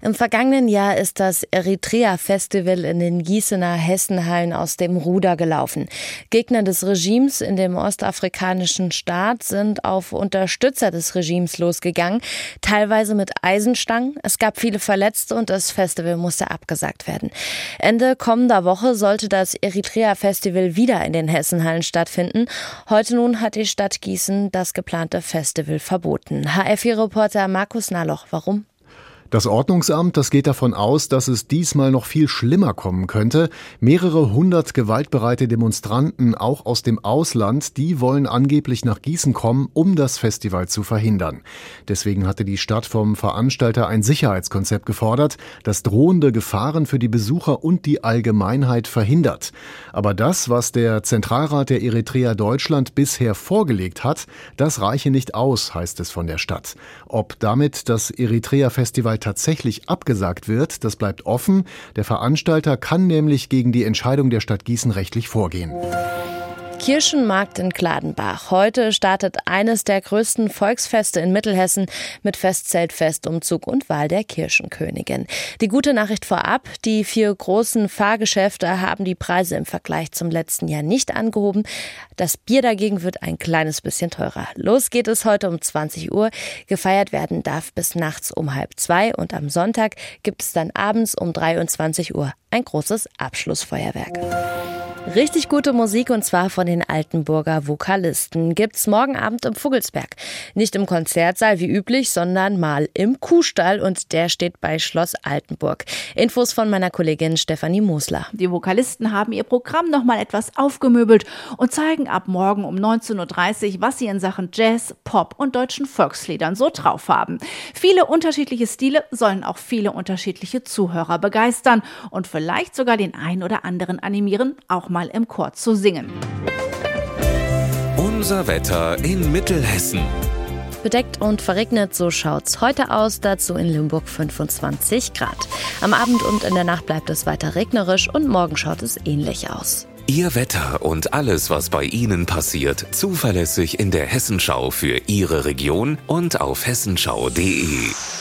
Im vergangenen Jahr ist das Eritrea-Festival in den Gießener Hessenhallen aus dem Ruder gelaufen. Gegner des Regimes in dem ostafrikanischen Staat sind auf Unterstützer des Regimes losgegangen, teilweise mit Eisenstangen. Es gab viele Verletzte und das Festival musste abgesagt werden. Ende kommender Woche sollte das Eritrea-Festival wieder in den Hessenhallen stattfinden. Heute nun hat die Stadt Gießen das geplante Festival verboten. HF4-Reporter Markus Nahloch, warum? Das Ordnungsamt, das geht davon aus, dass es diesmal noch viel schlimmer kommen könnte. Mehrere hundert gewaltbereite Demonstranten, auch aus dem Ausland, die wollen angeblich nach Gießen kommen, um das Festival zu verhindern. Deswegen hatte die Stadt vom Veranstalter ein Sicherheitskonzept gefordert, das drohende Gefahren für die Besucher und die Allgemeinheit verhindert. Aber das, was der Zentralrat der Eritrea Deutschland bisher vorgelegt hat, das reiche nicht aus, heißt es von der Stadt. Ob damit das Eritrea Festival tatsächlich abgesagt wird, das bleibt offen. Der Veranstalter kann nämlich gegen die Entscheidung der Stadt Gießen rechtlich vorgehen. Kirchenmarkt in Gladenbach. Heute startet eines der größten Volksfeste in Mittelhessen mit Festzelt, Festumzug und Wahl der Kirchenkönigin. Die gute Nachricht vorab, die vier großen Fahrgeschäfte haben die Preise im Vergleich zum letzten Jahr nicht angehoben. Das Bier dagegen wird ein kleines bisschen teurer. Los geht es heute um 20 Uhr. Gefeiert werden darf bis nachts um halb zwei und am Sonntag gibt es dann abends um 23 Uhr ein großes Abschlussfeuerwerk. Richtig gute Musik und zwar von den Altenburger Vokalisten gibt's morgen Abend im Vogelsberg. Nicht im Konzertsaal wie üblich, sondern mal im Kuhstall und der steht bei Schloss Altenburg. Infos von meiner Kollegin Stefanie Mosler. Die Vokalisten haben ihr Programm noch mal etwas aufgemöbelt und zeigen ab morgen um 19.30 Uhr, was sie in Sachen Jazz, Pop und deutschen Volksliedern so drauf haben. Viele unterschiedliche Stile sollen auch viele unterschiedliche Zuhörer begeistern und vielleicht sogar den ein oder anderen animieren, auch mal mal im Chor zu singen. Unser Wetter in Mittelhessen. Bedeckt und verregnet, so schaut's heute aus. Dazu in Limburg 25 Grad. Am Abend und in der Nacht bleibt es weiter regnerisch und morgen schaut es ähnlich aus. Ihr Wetter und alles, was bei Ihnen passiert, zuverlässig in der Hessenschau für Ihre Region und auf hessenschau.de.